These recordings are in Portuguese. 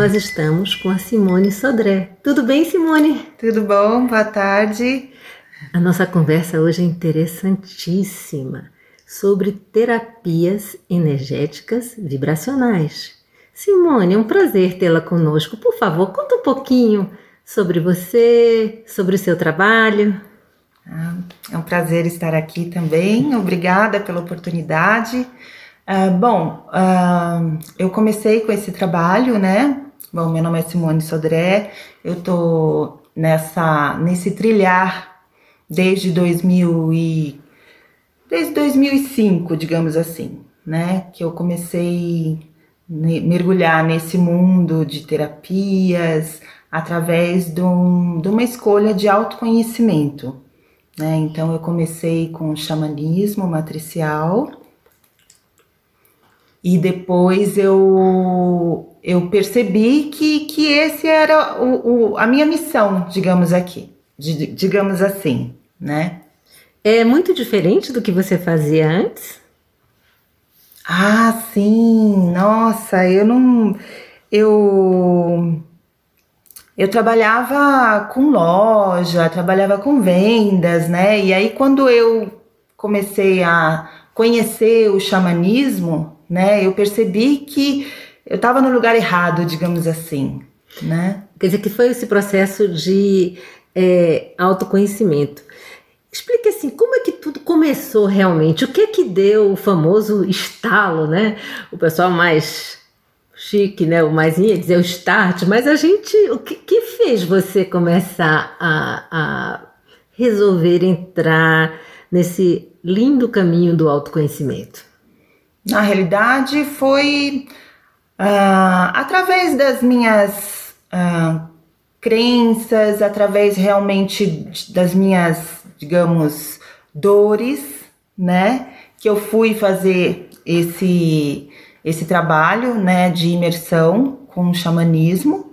Nós estamos com a Simone Sodré. Tudo bem, Simone? Tudo bom? Boa tarde. A nossa conversa hoje é interessantíssima sobre terapias energéticas vibracionais. Simone, é um prazer tê-la conosco. Por favor, conta um pouquinho sobre você, sobre o seu trabalho. Ah, é um prazer estar aqui também. Obrigada pela oportunidade. Uh, bom, uh, eu comecei com esse trabalho, né? Bom, meu nome é Simone Sodré, eu tô nessa, nesse trilhar desde 2000 e, desde 2005, digamos assim, né? Que eu comecei a mergulhar nesse mundo de terapias através de, um, de uma escolha de autoconhecimento, né? Então eu comecei com xamanismo matricial, e depois eu, eu percebi que, que esse era o, o a minha missão, digamos aqui, de, digamos assim, né? É muito diferente do que você fazia antes? Ah, sim, nossa, eu não. Eu. Eu trabalhava com loja, trabalhava com vendas, né? E aí, quando eu comecei a conhecer o xamanismo, né? Eu percebi que eu estava no lugar errado, digamos assim, né? Quer dizer que foi esse processo de é, autoconhecimento. Explique assim, como é que tudo começou realmente? O que é que deu o famoso estalo, né? O pessoal mais chique, né? O mais ia dizer o start, mas a gente, o que, que fez você começar a, a resolver entrar nesse lindo caminho do autoconhecimento? Na realidade, foi uh, através das minhas uh, crenças, através realmente das minhas, digamos, dores, né? Que eu fui fazer esse, esse trabalho, né, de imersão com o xamanismo.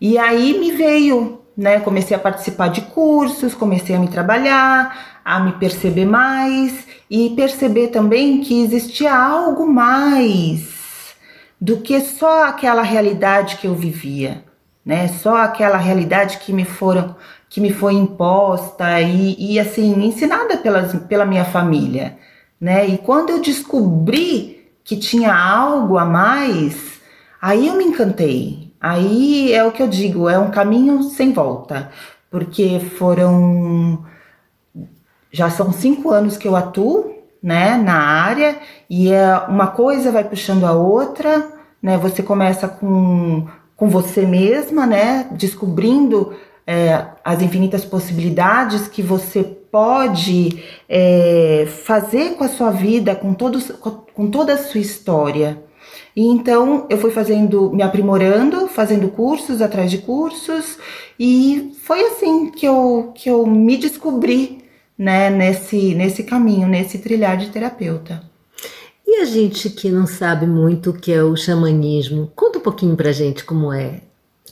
E aí me veio, né? Comecei a participar de cursos, comecei a me trabalhar, a me perceber mais e perceber também que existia algo mais do que só aquela realidade que eu vivia, né? Só aquela realidade que me foram que me foi imposta e, e assim ensinada pelas, pela minha família, né? E quando eu descobri que tinha algo a mais, aí eu me encantei. Aí é o que eu digo, é um caminho sem volta, porque foram já são cinco anos que eu atuo, né, na área e é uma coisa vai puxando a outra, né? Você começa com, com você mesma, né, descobrindo é, as infinitas possibilidades que você pode é, fazer com a sua vida, com, todos, com toda a sua história. E então eu fui fazendo, me aprimorando, fazendo cursos atrás de cursos, e foi assim que eu, que eu me descobri né, nesse, nesse caminho, nesse trilhar de terapeuta. E a gente que não sabe muito o que é o xamanismo, conta um pouquinho pra gente como é.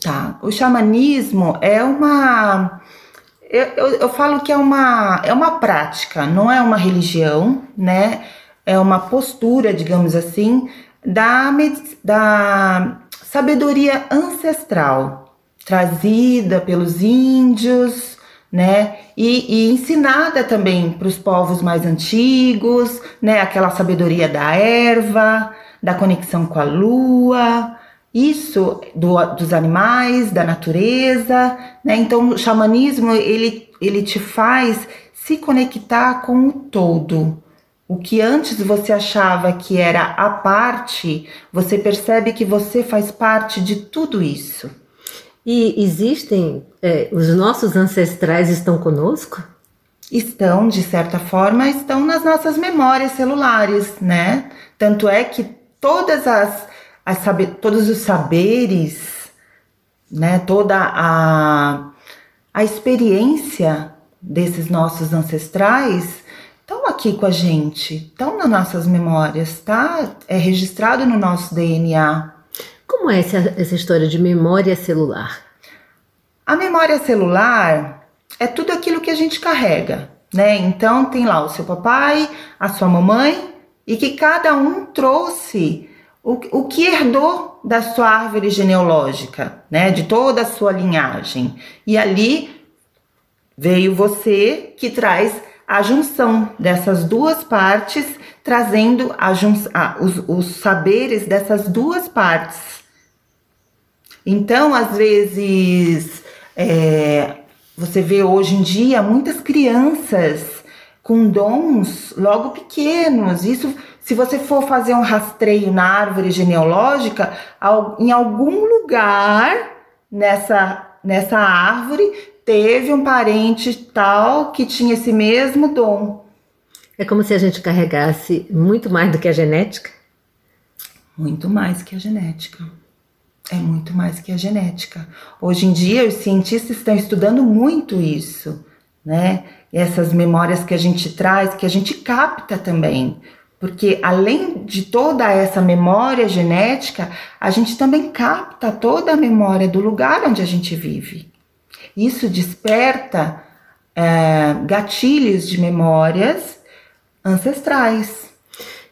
Tá, o xamanismo é uma. Eu, eu, eu falo que é uma, é uma prática, não é uma religião, né? É uma postura, digamos assim, da, da sabedoria ancestral trazida pelos índios, né? E, e ensinada também para os povos mais antigos, né? Aquela sabedoria da erva, da conexão com a lua, isso do, dos animais, da natureza, né? Então o xamanismo ele, ele te faz se conectar com o todo, O que antes você achava que era a parte, você percebe que você faz parte de tudo isso. E existem, é, os nossos ancestrais estão conosco? Estão, de certa forma, estão nas nossas memórias celulares, né? Tanto é que todas as, as saber, todos os saberes, né? Toda a, a experiência desses nossos ancestrais aqui com a gente, estão nas nossas memórias, tá? É registrado no nosso DNA. Como é essa, essa história de memória celular? A memória celular é tudo aquilo que a gente carrega, né? Então tem lá o seu papai, a sua mamãe e que cada um trouxe o, o que herdou da sua árvore genealógica, né? De toda a sua linhagem. E ali veio você que traz a junção dessas duas partes, trazendo a a, os, os saberes dessas duas partes. Então, às vezes, é, você vê hoje em dia muitas crianças com dons logo pequenos. Isso, se você for fazer um rastreio na árvore genealógica, em algum lugar nessa, nessa árvore teve um parente tal que tinha esse mesmo dom. É como se a gente carregasse muito mais do que a genética? Muito mais que a genética. É muito mais que a genética. Hoje em dia, os cientistas estão estudando muito isso, né? Essas memórias que a gente traz, que a gente capta também. Porque além de toda essa memória genética, a gente também capta toda a memória do lugar onde a gente vive. Isso desperta é, gatilhos de memórias ancestrais.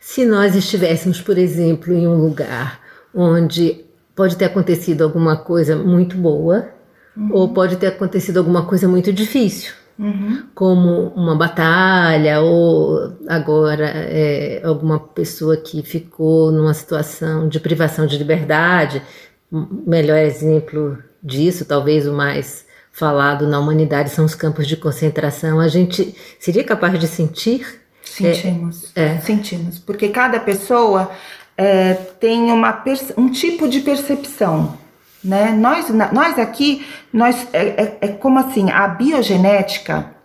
Se nós estivéssemos, por exemplo, em um lugar onde pode ter acontecido alguma coisa muito boa, uhum. ou pode ter acontecido alguma coisa muito difícil. Uhum. Como uma batalha, ou agora é, alguma pessoa que ficou numa situação de privação de liberdade. Melhor exemplo disso, talvez o mais falado na humanidade são os campos de concentração, a gente seria capaz de sentir? Sentimos, é, é. sentimos, porque cada pessoa é, tem uma, um tipo de percepção, né? Nós, nós aqui, nós é, é, é como assim, a biogenética,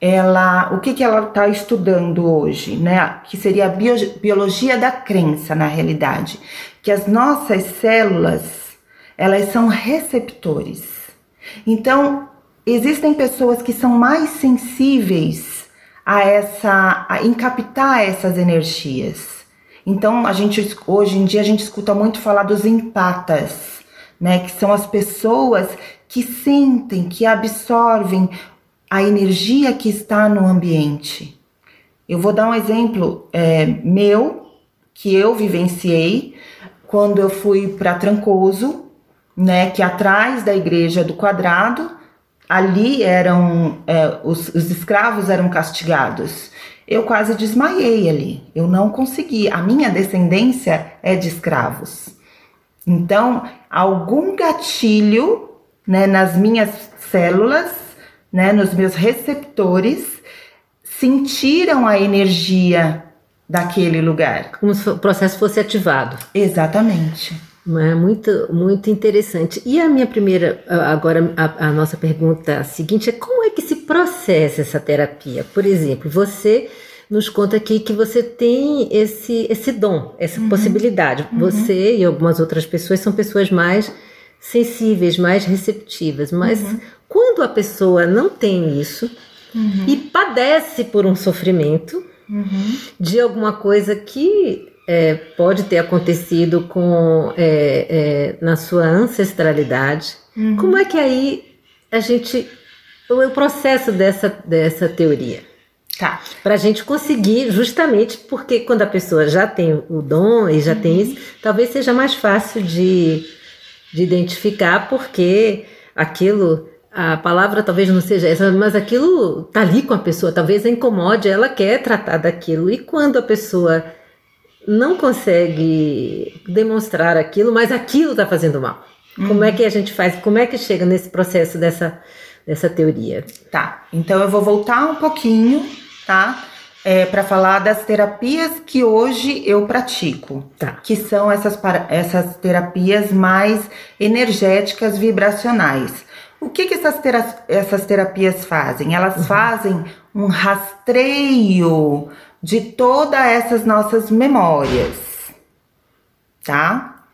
ela, o que, que ela está estudando hoje, né? Que seria a bio, biologia da crença, na realidade, que as nossas células, elas são receptores então, existem pessoas que são mais sensíveis a essa, a captar essas energias. Então, a gente hoje em dia a gente escuta muito falar dos empatas, né, que são as pessoas que sentem, que absorvem a energia que está no ambiente. Eu vou dar um exemplo é, meu que eu vivenciei quando eu fui para Trancoso né, que atrás da igreja do quadrado, ali eram é, os, os escravos eram castigados. Eu quase desmaiei ali. Eu não consegui. A minha descendência é de escravos. Então, algum gatilho, né, nas minhas células, né, nos meus receptores, sentiram a energia daquele lugar. Como se o processo fosse ativado. Exatamente. É muito, muito interessante. E a minha primeira, agora a, a, nossa pergunta seguinte é como é que se processa essa terapia? Por exemplo, você nos conta aqui que você tem esse, esse dom, essa uhum. possibilidade. Uhum. Você e algumas outras pessoas são pessoas mais sensíveis, mais receptivas. Mas uhum. quando a pessoa não tem isso uhum. e padece por um sofrimento uhum. de alguma coisa que é, pode ter acontecido com é, é, na sua ancestralidade. Uhum. Como é que aí a gente o processo dessa dessa teoria? Tá. Para a gente conseguir, justamente porque quando a pessoa já tem o dom e já uhum. tem isso, talvez seja mais fácil de, de identificar, porque aquilo, a palavra talvez não seja essa, mas aquilo tá ali com a pessoa, talvez a incomode, ela quer tratar daquilo. E quando a pessoa não consegue demonstrar aquilo, mas aquilo está fazendo mal. Uhum. Como é que a gente faz? Como é que chega nesse processo dessa, dessa teoria? Tá, então eu vou voltar um pouquinho, tá? é, para falar das terapias que hoje eu pratico, Tá. que são essas, essas terapias mais energéticas vibracionais. O que, que essas, tera- essas terapias fazem? Elas fazem um rastreio de todas essas nossas memórias, tá?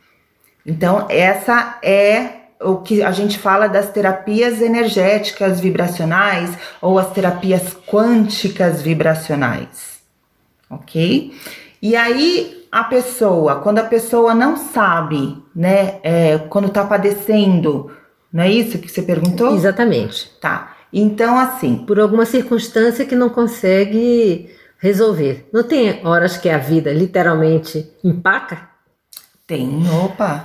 Então, essa é o que a gente fala das terapias energéticas vibracionais ou as terapias quânticas vibracionais, ok? E aí, a pessoa, quando a pessoa não sabe, né, é, quando tá padecendo, não é isso que você perguntou? Exatamente. Tá. Então, assim, Por alguma circunstância que não consegue resolver. Não tem horas que a vida literalmente empaca? tem, opa,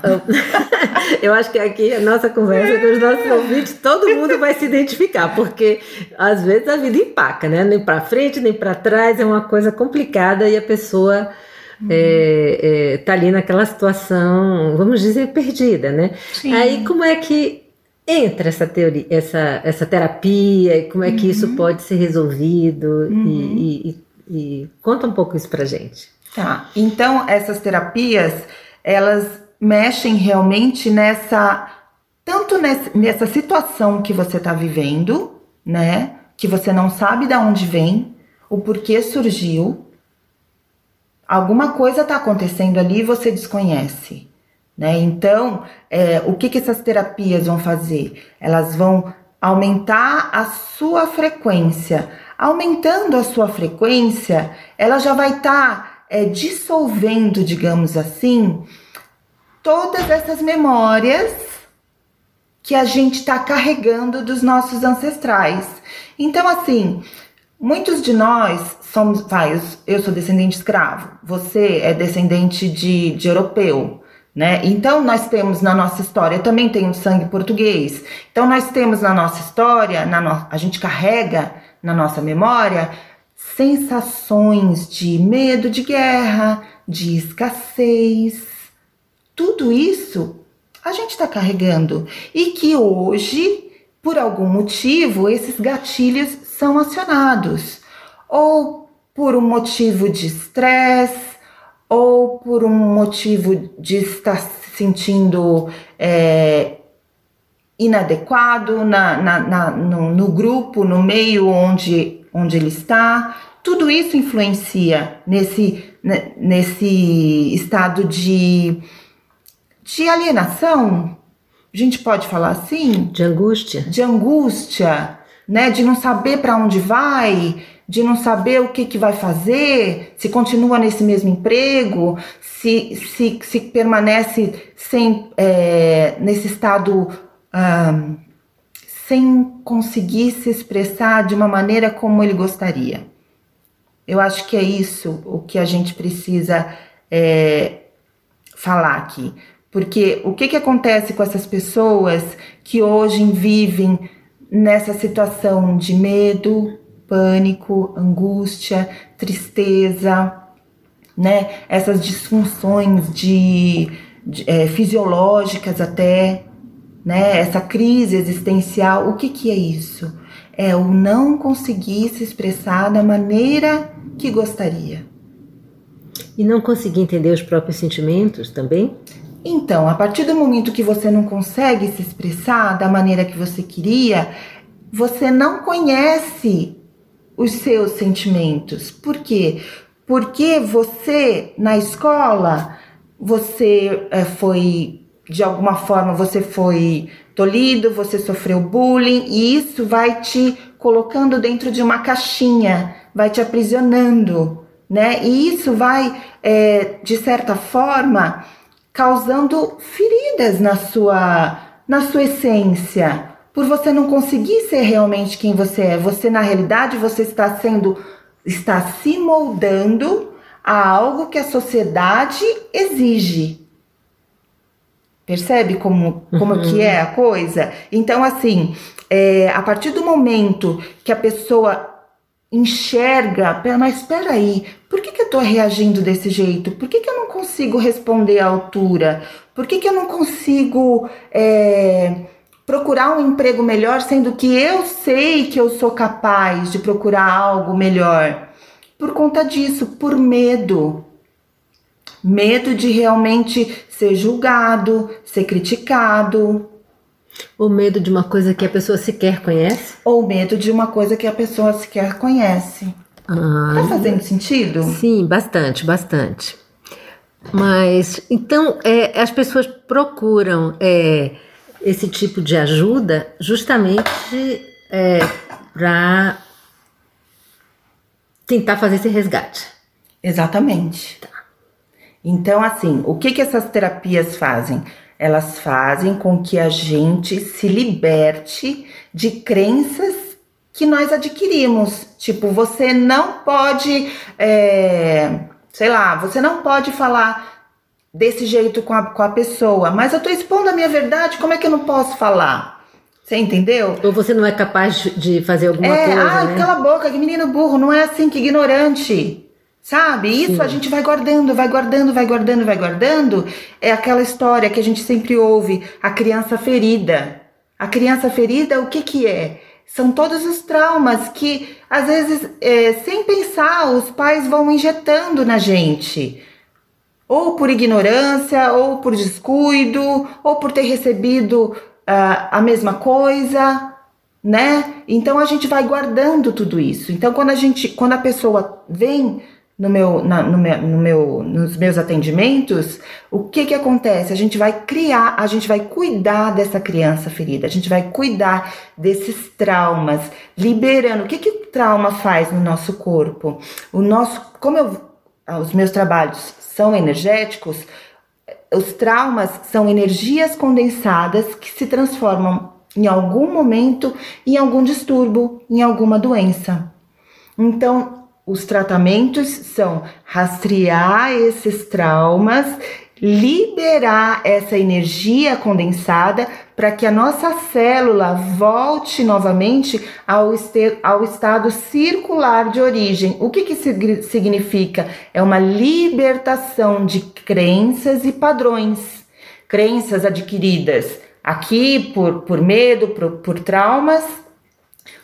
Eu acho que aqui a nossa conversa com os nossos ouvintes, todo mundo vai se identificar, porque às vezes a vida empaca, né? Nem para frente, nem para trás, é uma coisa complicada e a pessoa é, é, tá ali naquela situação, vamos dizer, perdida, né? Sim. Aí como é que entra essa teoria, essa, essa terapia, e como é que isso pode ser resolvido e, e- e- e conta um pouco isso pra gente. Tá. Então, essas terapias, elas mexem realmente nessa. Tanto nessa, situação que você está vivendo, né? Que você não sabe de onde vem, o porquê surgiu. Alguma coisa está acontecendo ali e você desconhece. Né? Então, é, o que, que essas terapias vão fazer? Elas vão aumentar a sua frequência. Aumentando a sua frequência, ela já vai estar é, dissolvendo, digamos assim, todas essas memórias que a gente está carregando dos nossos ancestrais. Então, assim, muitos de nós somos, vai, eu- eu sou descendente escravo, você é descendente de, de europeu, né? Então, nós temos na nossa história, eu também tenho sangue português, então nós temos na nossa história, na no, a gente carrega na nossa memória sensações de medo de guerra, de escassez, tudo isso a gente está carregando. E que hoje, por algum motivo, esses gatilhos são acionados, ou por um motivo de estresse, ou por um motivo de estar se sentindo é, inadequado na, na, na- no, no grupo, no meio onde, onde ele está. Tudo isso influencia nesse, ne- nesse estado de, de alienação. A gente pode falar assim? De angústia? de angústia, né, de não saber para onde vai, de não saber o que, que vai fazer, se continua nesse mesmo emprego, se, se, se permanece sem, é, nesse estado sem conseguir se expressar de uma maneira como ele gostaria. Eu acho que é isso o que a gente precisa é, falar aqui. Porque o que, que acontece com essas pessoas que hoje vivem nessa situação de medo, pânico, angústia, tristeza, né? Essas disfunções de, de, é, fisiológicas até, né? Essa crise existencial. O que, que é isso? É o não conseguir se expressar da maneira que gostaria. E não conseguir entender os próprios sentimentos também? Então, a partir do momento que você não consegue se expressar da maneira que você queria, você não conhece os seus sentimentos. Por quê? Porque você, na escola, você é, foi, de alguma forma, você foi tolhido, você sofreu bullying, e isso vai te colocando dentro de uma caixinha, vai te aprisionando, né? E isso vai, é, de certa forma, causando feridas na sua, na sua essência, por você não conseguir ser realmente quem você é. Você na realidade você está sendo está se moldando a algo que a sociedade exige. Percebe como, como Uhum. que é a coisa? Então, assim, é, a partir do momento que a pessoa enxerga, "Pera, mas espera aí, por que, que eu tô reagindo desse jeito? Por que, que eu não consigo responder à altura? Por que, que eu não consigo é, procurar um emprego melhor, sendo que eu sei que eu sou capaz de procurar algo melhor? por conta disso, por medo. Medo de realmente ser julgado, ser criticado. O medo de uma coisa que a pessoa sequer conhece? Ou medo de uma coisa que a pessoa sequer conhece. Ah, tá fazendo sentido? Sim, bastante, bastante. Mas então é, as pessoas procuram é, esse tipo de ajuda justamente é, para tentar fazer esse resgate. Exatamente. Tá. Então, assim, o que, que essas terapias fazem? Elas fazem com que a gente se liberte de crenças que nós adquirimos. Tipo, você não pode, é, sei lá, você não pode falar desse jeito com a, com a pessoa, mas eu tô expondo a minha verdade, como é que eu não posso falar? Você entendeu? Ou você não é capaz de fazer alguma é, coisa. Ah, né? cala a boca, que menino burro, não é assim, que ignorante. Sabe? Isso Sim. a gente vai guardando, vai guardando, vai guardando, vai guardando. É aquela história que a gente sempre ouve, a criança ferida. A criança ferida, o que que é? São todos os traumas que, às vezes, é, sem pensar, os pais vão injetando na gente. Ou por ignorância, ou por descuido, ou por ter recebido uh, a mesma coisa, né? Então a gente vai guardando tudo isso. Então quando a gente, quando a pessoa vem no meu, na, no meu, no meu, nos meus atendimentos, o que que acontece? A gente vai criar, a gente vai cuidar dessa criança ferida, a gente vai cuidar desses traumas, liberando. O que que o trauma faz no nosso corpo? O nosso, como eu, os meus trabalhos são energéticos, os traumas são energias condensadas que se transformam em algum momento em algum distúrbio, em alguma doença. Então, os tratamentos são rastrear esses traumas, liberar essa energia condensada para que a nossa célula volte novamente ao, ao estado circular de origem. O que, que significa? É uma libertação de crenças e padrões, crenças adquiridas aqui por, por medo, por, por traumas,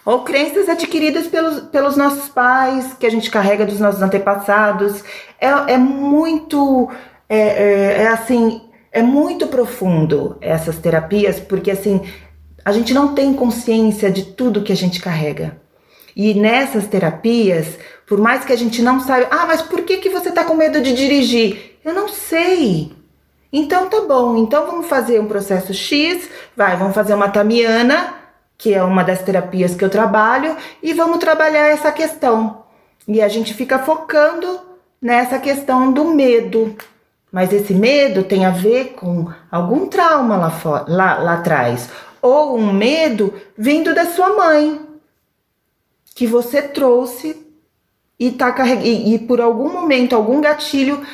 ou crenças adquiridas pelos, pelos nossos pais, que a gente carrega dos nossos antepassados. É, é muito, é, é, é assim, é muito profundo essas terapias, porque assim, a gente não tem consciência de tudo que a gente carrega. E nessas terapias, por mais que a gente não saiba, ah, mas por que, que você tá com medo de dirigir? Eu não sei. Então tá bom, então vamos fazer um processo X, vai, vamos fazer uma tamiana, que é uma das terapias que eu trabalho, e vamos trabalhar essa questão. E a gente fica focando nessa questão do medo. Mas esse medo tem a ver com algum trauma lá, fora, lá, lá atrás. Ou um medo vindo da sua mãe, que você trouxe e, tá e, e por algum momento, algum gatilho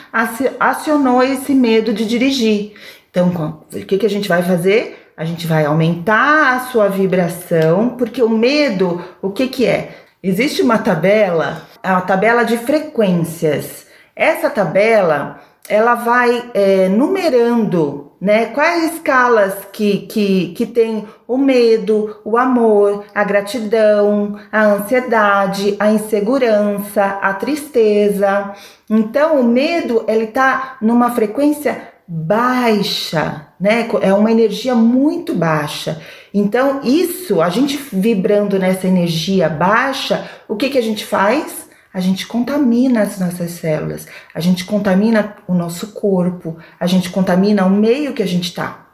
acionou esse medo de dirigir. Então, o que, que a gente vai fazer? A gente vai aumentar a sua vibração, porque o medo, o que, que é? Existe uma tabela, a tabela de frequências. Essa tabela ela vai é, numerando né, quais escalas que, que, que tem o medo, o amor, a gratidão, a ansiedade, a insegurança, a tristeza. Então, o medo ele tá numa frequência baixa, né? É uma energia muito baixa. Então, isso, a gente vibrando nessa energia baixa, o que que a gente faz? a gente contamina as nossas células, a gente contamina o nosso corpo, a gente contamina o meio que a gente está.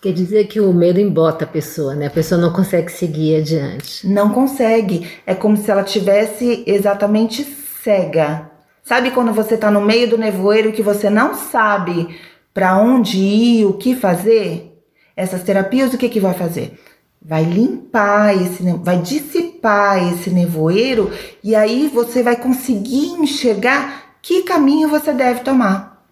Quer dizer que o medo embota a pessoa, né? A pessoa não consegue seguir adiante. Não consegue. É como se ela tivesse exatamente cega. Sabe quando você está no meio do nevoeiro que você não sabe para onde ir, o que fazer? Essas terapias o que que vai fazer? Vai limpar esse, vai dissipar esse nevoeiro e aí você vai conseguir enxergar que caminho você deve tomar.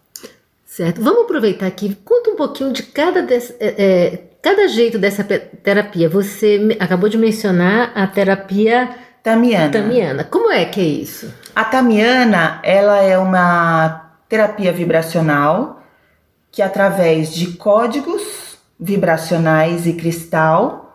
Certo. Vamos aproveitar aqui. Conta um pouquinho de cada, des, é, é, cada jeito dessa terapia. Você acabou de mencionar a terapia Tamiana. Tamiana. Como é que é isso? A Tamiana, ela é uma terapia vibracional que através de códigos vibracionais e cristal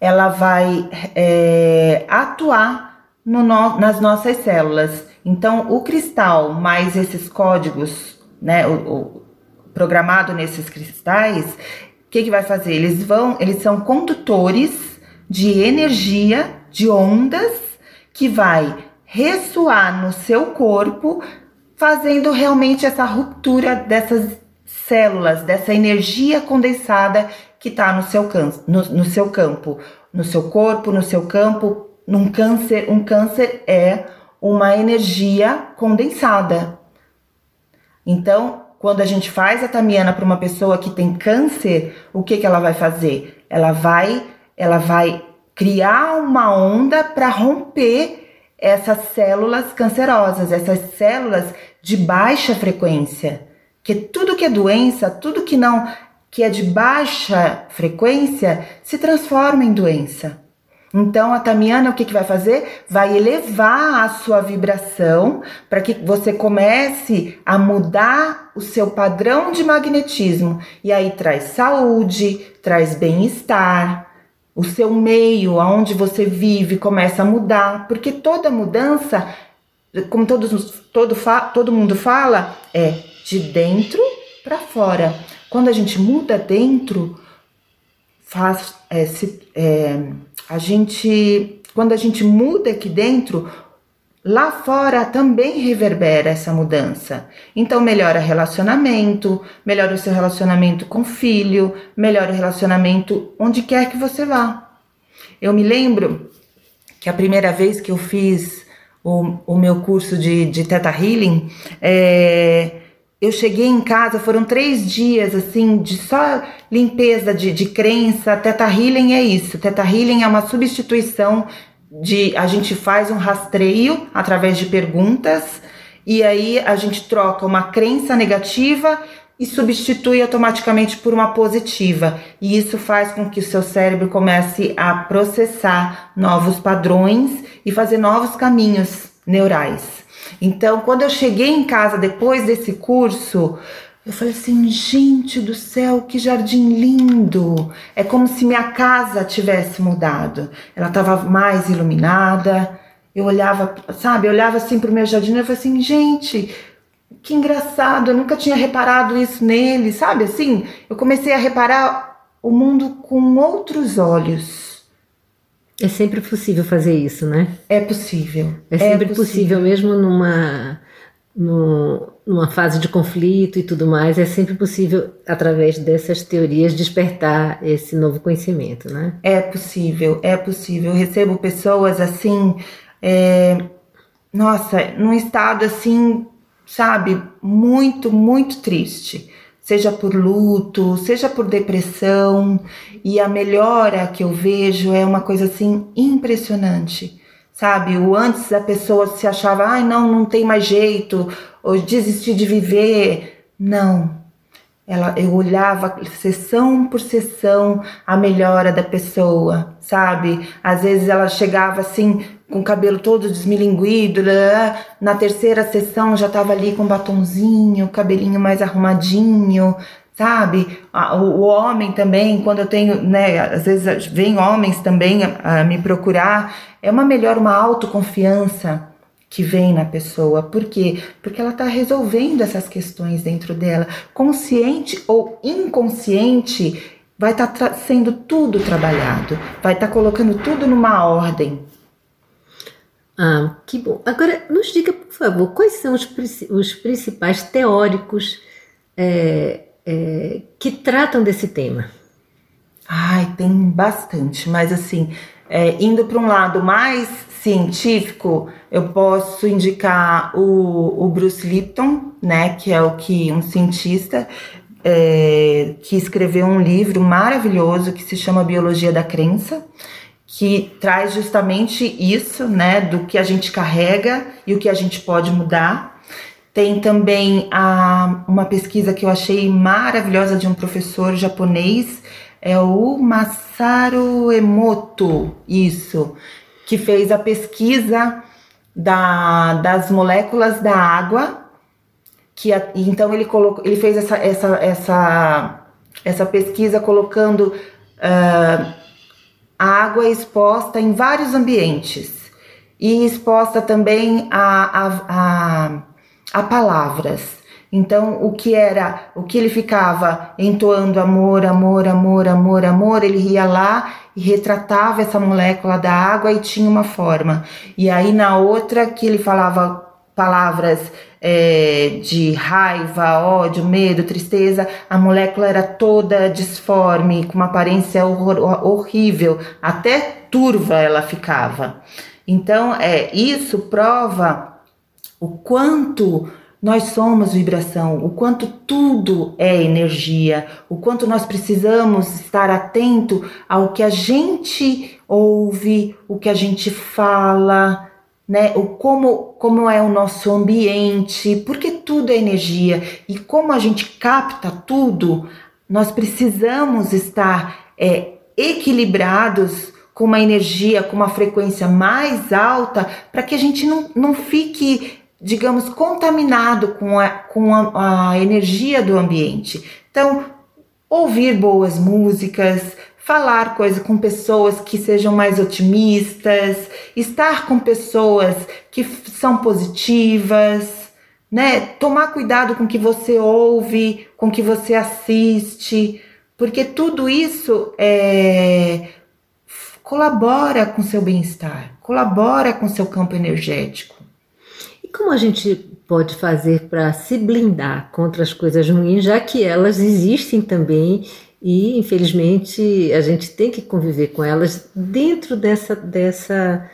ela vai é, atuar no, nas nossas células. Então, o cristal mais esses códigos, né, o, o programado nesses cristais, o que, que vai fazer? Eles vão, eles são condutores de energia, de ondas, que vai ressoar no seu corpo, fazendo realmente essa ruptura dessas células, dessa energia condensada que está no seu, no, no seu campo, no seu corpo, no seu campo. Num câncer, um câncer é uma energia condensada. Então, quando a gente faz a tamiana para uma pessoa que tem câncer, o que, que ela vai fazer? Ela vai, ela vai criar uma onda para romper essas células cancerosas, essas células de baixa frequência. Que tudo que é doença, tudo que não que é de baixa frequência, se transforma em doença. Então a Tamiana o que, que vai fazer? Vai elevar a sua vibração para que você comece a mudar o seu padrão de magnetismo. E aí traz saúde, traz bem-estar, o seu meio, aonde você vive, começa a mudar, porque toda mudança, como todos, todo, todo mundo fala, é de dentro para fora. Quando a gente muda dentro, faz é, se, é, a gente, quando a gente muda aqui dentro, lá fora também reverbera essa mudança. Então melhora relacionamento, melhora o seu relacionamento com o filho, melhora o relacionamento onde quer que você vá. Eu me lembro que a primeira vez que eu fiz o, o meu curso de, de Theta Healing, é, eu cheguei em casa, foram três dias assim, de só limpeza de, de crença. Teta Healing é isso. Teta Healing é uma substituição de a gente faz um rastreio através de perguntas e aí a gente troca uma crença negativa e substitui automaticamente por uma positiva. E isso faz com que o seu cérebro comece a processar novos padrões e fazer novos caminhos neurais. Então, quando eu cheguei em casa depois desse curso, eu falei assim, gente do céu, que jardim lindo! É como se minha casa tivesse mudado. Ela estava mais iluminada. Eu olhava, sabe, eu olhava assim para o meu jardim e eu falei assim, gente, que engraçado, eu nunca tinha reparado isso nele, sabe? Assim, eu comecei a reparar o mundo com outros olhos. É sempre possível fazer isso, né? É possível. É sempre é possível. possível. mesmo numa, no, numa fase de conflito e tudo mais, é sempre possível, através dessas teorias, despertar esse novo conhecimento, né? É possível, é possível. Eu recebo pessoas assim, é, nossa, num estado assim, sabe, muito, muito triste seja por luto, seja por depressão, e a melhora que eu vejo é uma coisa assim impressionante. Sabe, o antes a pessoa se achava, ai, não, não tem mais jeito, ou desistir de viver. Não. Ela, eu olhava sessão por sessão a melhora da pessoa, sabe? Às vezes ela chegava assim, com o cabelo todo desmilinguido, na terceira sessão já tava ali com batonzinho, cabelinho mais arrumadinho, sabe? O homem também, quando eu tenho, né, às vezes vem homens também a me procurar, é uma melhor, uma autoconfiança que vem na pessoa. Por quê? Porque ela está resolvendo essas questões dentro dela, consciente ou inconsciente, vai estar tá sendo tudo trabalhado, vai estar tá colocando tudo numa ordem. Ah, que bom. Agora, nos diga, por favor, quais são os, os principais teóricos é, é, que tratam desse tema? Ai, tem bastante, mas assim, é, indo para um lado mais científico, eu posso indicar o, o, Bruce Lipton, né, que é o que um cientista é, que escreveu um livro maravilhoso que se chama Biologia da Crença que traz justamente isso, né, do que a gente carrega e o que a gente pode mudar. Tem também a, uma pesquisa que eu achei maravilhosa de um professor japonês, é o Masaru Emoto, isso, que fez a pesquisa da, das moléculas da água, que a, então ele colocou, ele fez essa, essa, essa, essa pesquisa colocando uh, a água é exposta em vários ambientes. e exposta também a, a, a, a palavras. Então, o que era, o que ele ficava entoando amor, amor, amor, amor, amor, ele ia lá e retratava essa molécula da água e tinha uma forma. E aí na outra que ele falava palavras é, de raiva, ódio, medo, tristeza, a molécula era toda disforme, com uma aparência horror, horrível, até turva ela ficava. Então, é isso prova o quanto nós somos vibração, o quanto tudo é energia, o quanto nós precisamos estar atento ao que a gente ouve, o que a gente fala, né? O como como é o nosso ambiente, porque tudo é energia e como a gente capta tudo, nós precisamos estar é, equilibrados com uma energia, com uma frequência mais alta, para que a gente não, não fique digamos, contaminado com a, com a, a energia do ambiente. Então, ouvir boas músicas, falar coisa com pessoas que sejam mais otimistas, estar com pessoas que são positivas, né? Tomar cuidado com o que você ouve, com o que você assiste, porque tudo isso é, colabora com seu bem-estar, colabora com seu campo energético. Como a gente pode fazer para se blindar contra as coisas ruins, já que elas existem também e infelizmente a gente tem que conviver com elas dentro dessa dessa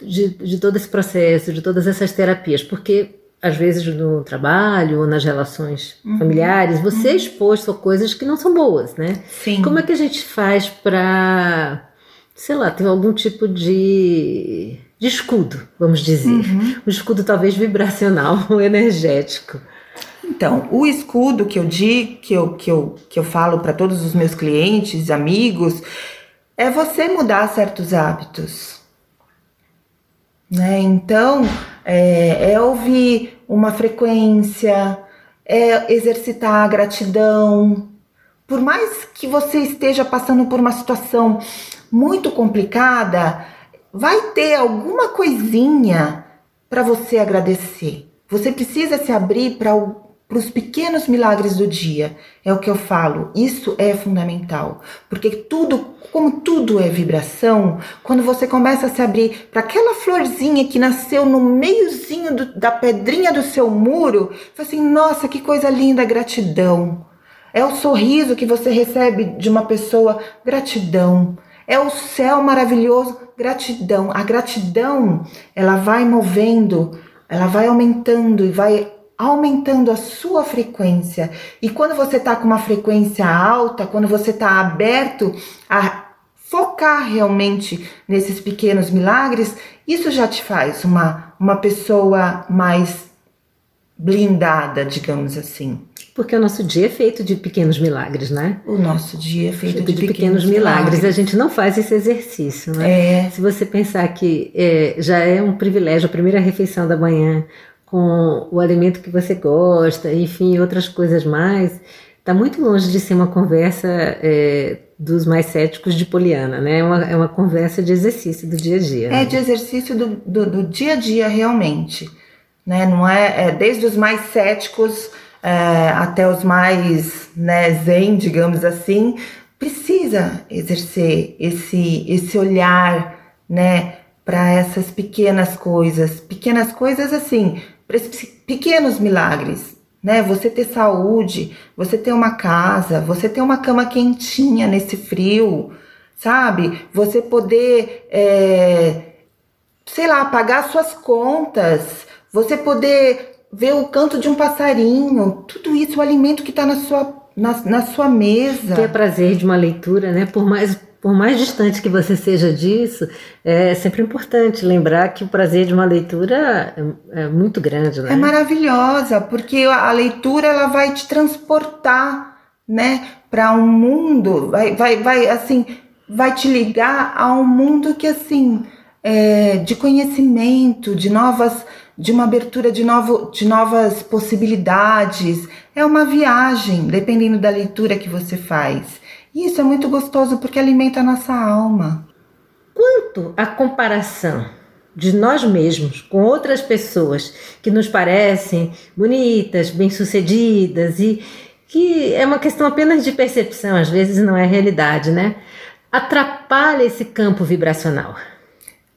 de, de todo esse processo, de todas essas terapias, porque às vezes no trabalho ou nas relações uhum. familiares, você é exposto a coisas que não são boas, né? Sim. Como é que a gente faz para, sei lá, ter algum tipo de de escudo, vamos dizer. Uhum. Um escudo talvez vibracional ou energético. Então, o escudo que eu digo, que eu, que eu, que eu falo para todos os meus clientes, amigos, é você mudar certos hábitos. Né? Então, é, é ouvir uma frequência, é exercitar a gratidão. Por mais que você esteja passando por uma situação muito complicada, vai ter alguma coisinha para você agradecer. Você precisa se abrir para os pequenos milagres do dia. É o que eu falo. Isso é fundamental. Porque tudo, como tudo é vibração, quando você começa a se abrir para aquela florzinha que nasceu no meiozinho do, da pedrinha do seu muro, fala assim: nossa, que coisa linda, gratidão. É o sorriso que você recebe de uma pessoa, gratidão. É o céu maravilhoso, gratidão. A gratidão, ela vai movendo, ela vai aumentando e vai aumentando a sua frequência. E quando você está com uma frequência alta, quando você está aberto a focar realmente nesses pequenos milagres, isso já te faz uma, uma pessoa mais blindada, digamos assim. Porque o nosso dia é feito de pequenos milagres, né? O nosso dia é feito, feito de, de, pequenos, pequenos milagres. milagres. A gente não faz esse exercício, né? É. Se você pensar que é, já é um privilégio a primeira refeição da manhã com o alimento que você gosta, enfim, outras coisas mais, está muito longe de ser uma conversa é, dos mais céticos de Poliana, né? É uma, é uma conversa de exercício do dia a dia. É né? de exercício do, do, do, dia a dia, realmente. Né? Não é, é desde os mais céticos é, até os mais né, zen, digamos assim, precisa exercer esse, esse olhar né, para essas pequenas coisas. Pequenas coisas assim, para esses pequenos milagres. Né? Você ter saúde, você ter uma casa, você ter uma cama quentinha nesse frio, sabe? Você poder, é, sei lá, pagar suas contas, você poder ver o canto de um passarinho, tudo isso, o alimento que está na sua, na, na sua mesa. Ter prazer de uma leitura, né? Por mais, por mais distante que você seja disso, é sempre importante lembrar que o prazer de uma leitura é, é muito grande, né? É maravilhosa, porque a leitura ela vai te transportar, né, para um mundo, vai, vai, vai, assim, vai te ligar a um mundo que, assim, é, de conhecimento, de novas de uma abertura de, novo, de novas possibilidades. É uma viagem, dependendo da leitura que você faz. E isso é muito gostoso porque alimenta a nossa alma. Quanto à comparação de nós mesmos com outras pessoas que nos parecem bonitas, bem-sucedidas e que é uma questão apenas de percepção, às vezes não é realidade, né? Atrapalha esse campo vibracional.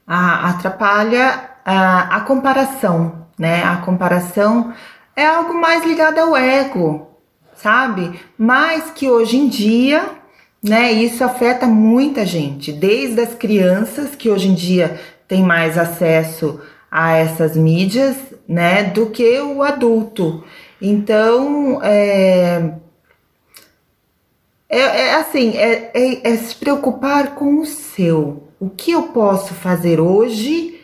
Ah, atrapalha a, a comparação, né? A comparação é algo mais ligado ao ego, sabe? Mas que hoje em dia, né, isso afeta muita gente, desde as crianças que hoje em dia têm mais acesso a essas mídias, né, do que o adulto. Então, é, é, é assim, é, é, é se preocupar com o seu. O que eu posso fazer hoje,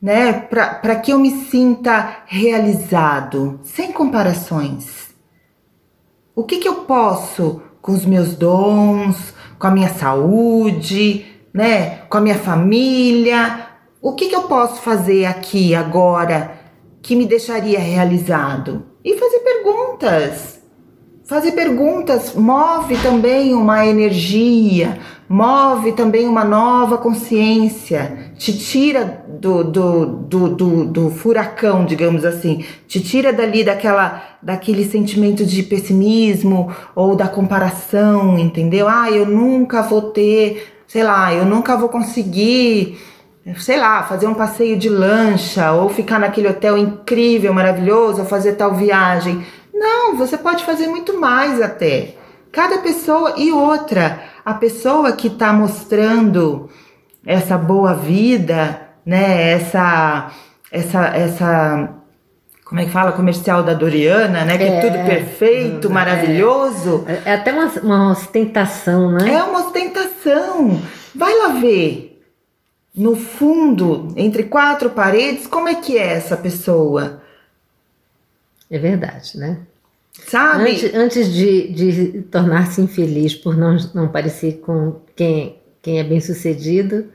né, para que eu me sinta realizado, sem comparações. O que, que eu posso com os meus dons, com a minha saúde, né, com a minha família? O que, que eu posso fazer aqui agora que me deixaria realizado? E fazer perguntas. Fazer perguntas move também uma energia, move também uma nova consciência, te tira do, do, do, do, do furacão, digamos assim, te tira dali daquela, daquele sentimento de pessimismo ou da comparação, entendeu? Ah, eu nunca vou ter, sei lá, eu nunca vou conseguir sei lá, fazer um passeio de lancha ou ficar naquele hotel incrível, maravilhoso, ou fazer tal viagem. Não, você pode fazer muito mais até. Cada pessoa e outra, a pessoa que está mostrando essa boa vida, né? Essa, essa, essa, como é que fala? Comercial da Doriana, né? Que é, é tudo perfeito, é, maravilhoso. É, é até uma, uma ostentação, né? É uma ostentação. Vai lá ver no fundo, entre quatro paredes, como é que é essa pessoa? É verdade, né? Sabe? Antes, antes de, de tornar-se infeliz por não, não parecer com quem, quem é bem sucedido,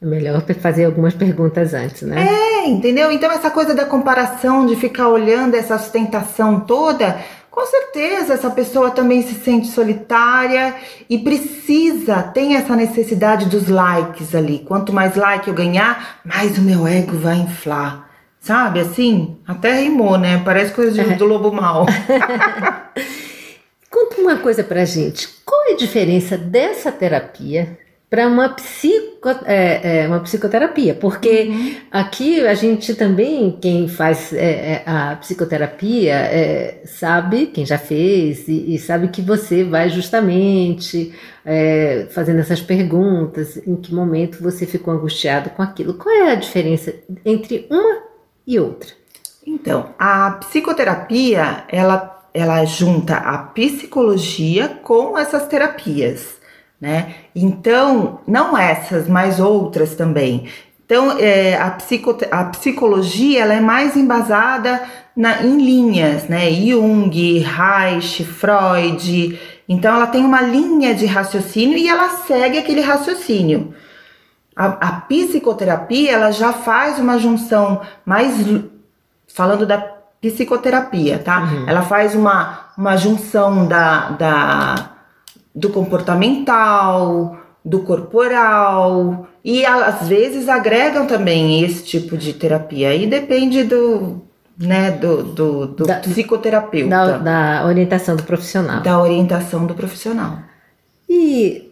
é melhor fazer algumas perguntas antes, né? É, entendeu? Então, essa coisa da comparação, de ficar olhando essa sustentação toda, com certeza essa pessoa também se sente solitária e precisa, tem essa necessidade dos likes ali. Quanto mais like eu ganhar, mais o meu ego vai inflar. Sabe assim? Até rimou, né? Parece coisa do lobo mal. Conta uma coisa pra gente. Qual é a diferença dessa terapia para uma, psico, é, é, uma psicoterapia, porque uhum. aqui a gente também, quem faz é, é a psicoterapia, é, sabe, quem já fez, e, e, sabe que você vai justamente é, fazendo essas perguntas, em que momento você ficou angustiado com aquilo. Qual é a diferença entre uma e outra? Então, a psicoterapia, ela, ela junta a psicologia com essas terapias né? Então, não essas, mas outras também. Então, é, a, psico, a psicologia ela é mais embasada na, em linhas, né? Jung, Reich, Freud. Então, ela tem uma linha de raciocínio e ela segue aquele raciocínio. A, a psicoterapia ela já faz uma junção mais falando da psicoterapia, tá? Uhum. Ela faz uma, uma junção da, da do comportamental, do corporal e às vezes agregam também esse tipo de terapia. Aí depende do, né, do, do, do da, psicoterapeuta. Da, da, orientação do profissional. Da orientação do profissional. E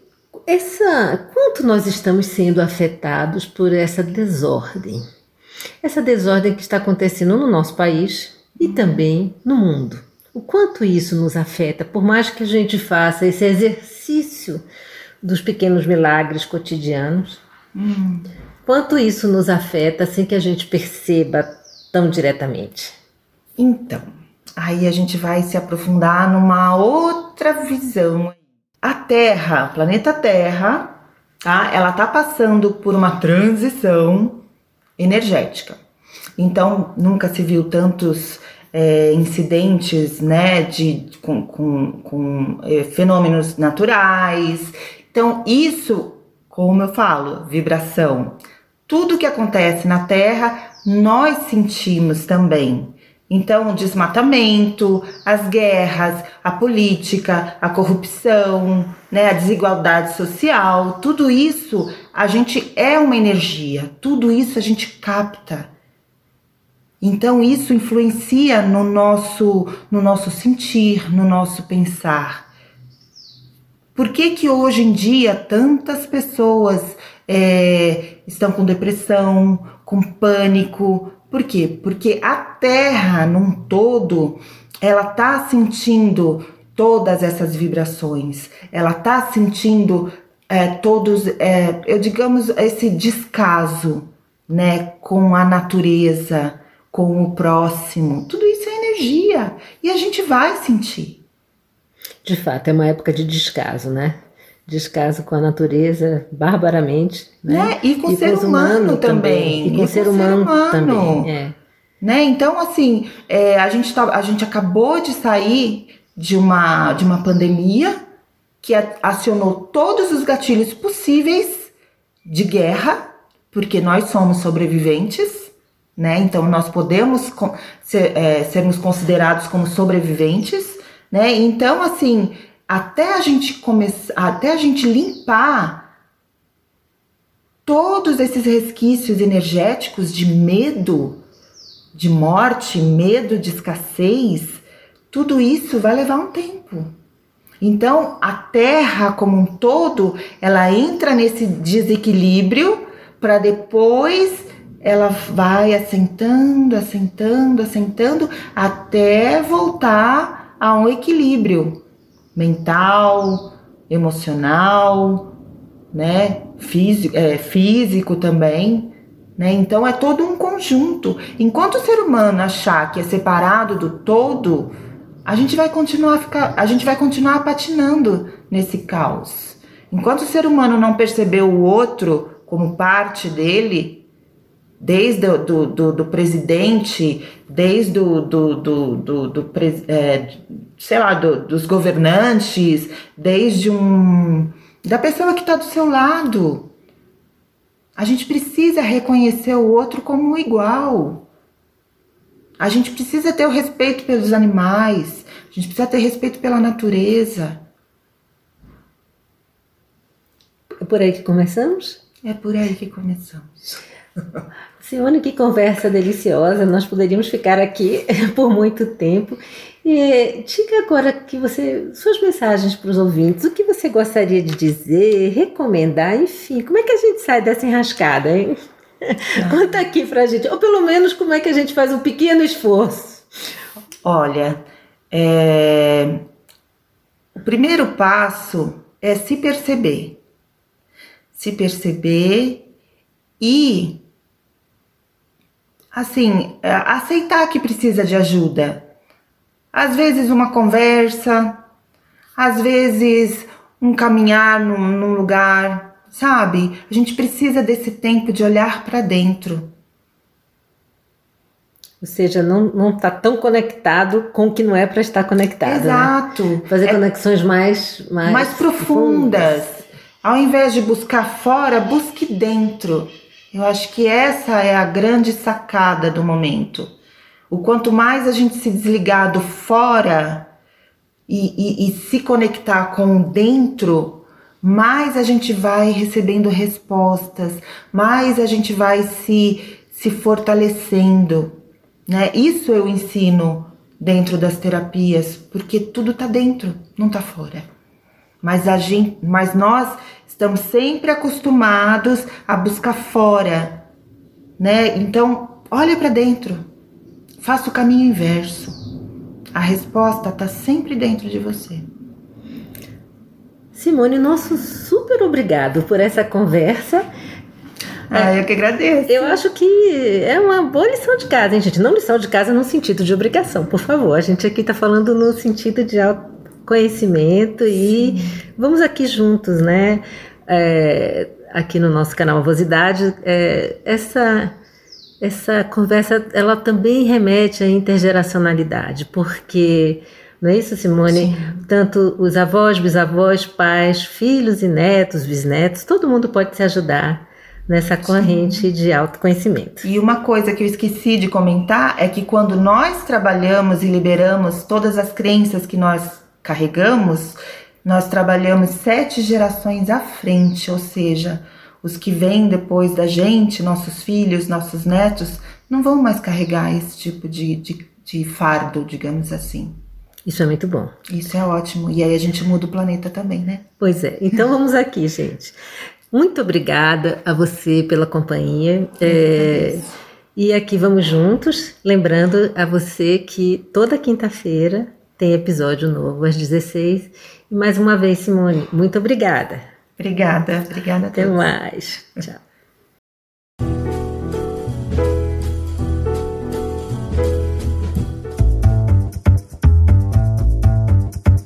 essa, quanto nós estamos sendo afetados por essa desordem? Essa desordem que está acontecendo no nosso país e também no mundo. O quanto isso nos afeta, por mais que a gente faça esse exercício dos pequenos milagres cotidianos, hum. quanto isso nos afeta sem que a gente perceba tão diretamente? Então, aí a gente vai se aprofundar numa outra visão. A Terra, planeta Terra, tá? Ela tá passando por uma transição energética. Então, nunca se viu tantos é, incidentes né, de, com, com, com é, fenômenos naturais. Então, isso, como eu falo, vibração. Tudo que acontece na Terra, nós sentimos também. Então, o desmatamento, as guerras, a política, a corrupção, né, a desigualdade social, tudo isso a gente é uma energia, tudo isso a gente capta. Então isso influencia no nosso no nosso sentir, no nosso pensar. Por que que hoje em dia tantas pessoas é, estão com depressão, com pânico? Por quê? Porque a Terra num todo ela tá sentindo todas essas vibrações, ela tá sentindo é, todos, é, eu digamos, esse descaso, né, com a natureza, com o próximo. Tudo isso é energia e a gente vai sentir. De fato, é uma época de descaso, né? Descaso com a natureza barbaramente, né? né? E com o ser humano, também. E com o ser, humano, também. É. Né? Então, assim, é, a, gente tá, a gente acabou de sair de uma, de uma pandemia que acionou todos os gatilhos possíveis de guerra, porque nós somos sobreviventes né? Então nós podemos ser, é, sermos considerados como sobreviventes, né? Então assim, até a gente começar, até a gente limpar todos esses resquícios energéticos de medo, de morte, medo de escassez, tudo isso vai levar um tempo. Então, a Terra como um todo, ela entra nesse desequilíbrio para depois ela vai assentando, assentando, assentando até voltar a um equilíbrio mental, emocional, né? Físico, é, físico também. Né? Então é todo um conjunto. Enquanto o ser humano achar que é separado do todo, a gente vai continuar ficar, a gente vai continuar patinando nesse caos. Enquanto o ser humano não perceber o outro como parte dele, desde o do, do, do presidente, desde do, do, do, do, do é, sei lá, do, dos governantes, desde um da pessoa que está do seu lado. A gente precisa reconhecer o outro como igual. A gente precisa ter o respeito pelos animais. A gente precisa ter respeito pela natureza. É por aí que começamos? É por aí que começamos. Simone, que conversa deliciosa. Nós poderíamos ficar aqui por muito tempo. E diga agora que você, suas mensagens para os ouvintes, o que você gostaria de dizer, recomendar, enfim, como é que a gente sai dessa enrascada, hein? Ah. Conta aqui pra gente, ou pelo menos como é que a gente faz um pequeno esforço. Olha, é... o primeiro passo é se perceber. Se perceber e assim, é, aceitar que precisa de ajuda. Às vezes uma conversa, às vezes um caminhar num, num lugar, sabe? A gente precisa desse tempo de olhar para dentro. Ou seja, não, não tá tão conectado com o que não é para estar conectado. Né? Exato. Né? Fazer é, conexões mais, mais, mais profundas. profundas. Ao invés de buscar fora, busque dentro. Eu acho que essa é a grande sacada do momento. O quanto mais a gente se desligar do fora e, e, e se conectar com o dentro, mais a gente vai recebendo respostas, mais a gente vai se, se fortalecendo. Né? Isso eu ensino dentro das terapias, porque tudo está dentro, não está fora. Mas a gente, mas nós Estamos sempre acostumados a buscar fora, né? Então, olha para dentro. Faça o caminho inverso. A resposta está sempre dentro de você. Simone, nosso super obrigado por essa conversa. Ah, eu que agradeço. Eu acho que é uma boa lição de casa, hein, gente? Não lição de casa no sentido de obrigação, por favor. A gente aqui está falando no sentido de autoconhecimento e vamos aqui juntos, né? É, aqui no nosso canal Avosidade, é, essa essa conversa ela também remete à intergeracionalidade, porque não é isso, Simone? Sim. Tanto os avós, bisavós, pais, filhos e netos, bisnetos, todo mundo pode se ajudar, nessa corrente de autoconhecimento. E uma coisa que eu esqueci de comentar é que quando nós trabalhamos e liberamos todas as crenças que nós carregamos, nós trabalhamos sete gerações à frente, ou seja, os que vêm depois da gente, nossos filhos, nossos netos, não vão mais carregar esse tipo de, de, de fardo, digamos assim. Isso é muito bom. Isso é ótimo. E aí a gente muda o planeta também, né? Pois é. Então vamos aqui, gente. Muito obrigada a você pela companhia. É, e aqui vamos juntos, lembrando a você que toda quinta-feira tem episódio novo às 16. E mais uma vez, Simone, muito obrigada. Obrigada, obrigada a Até todos. mais. Tchau.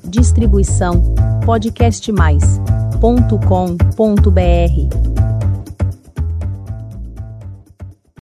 Distribuição podcastmais.com.br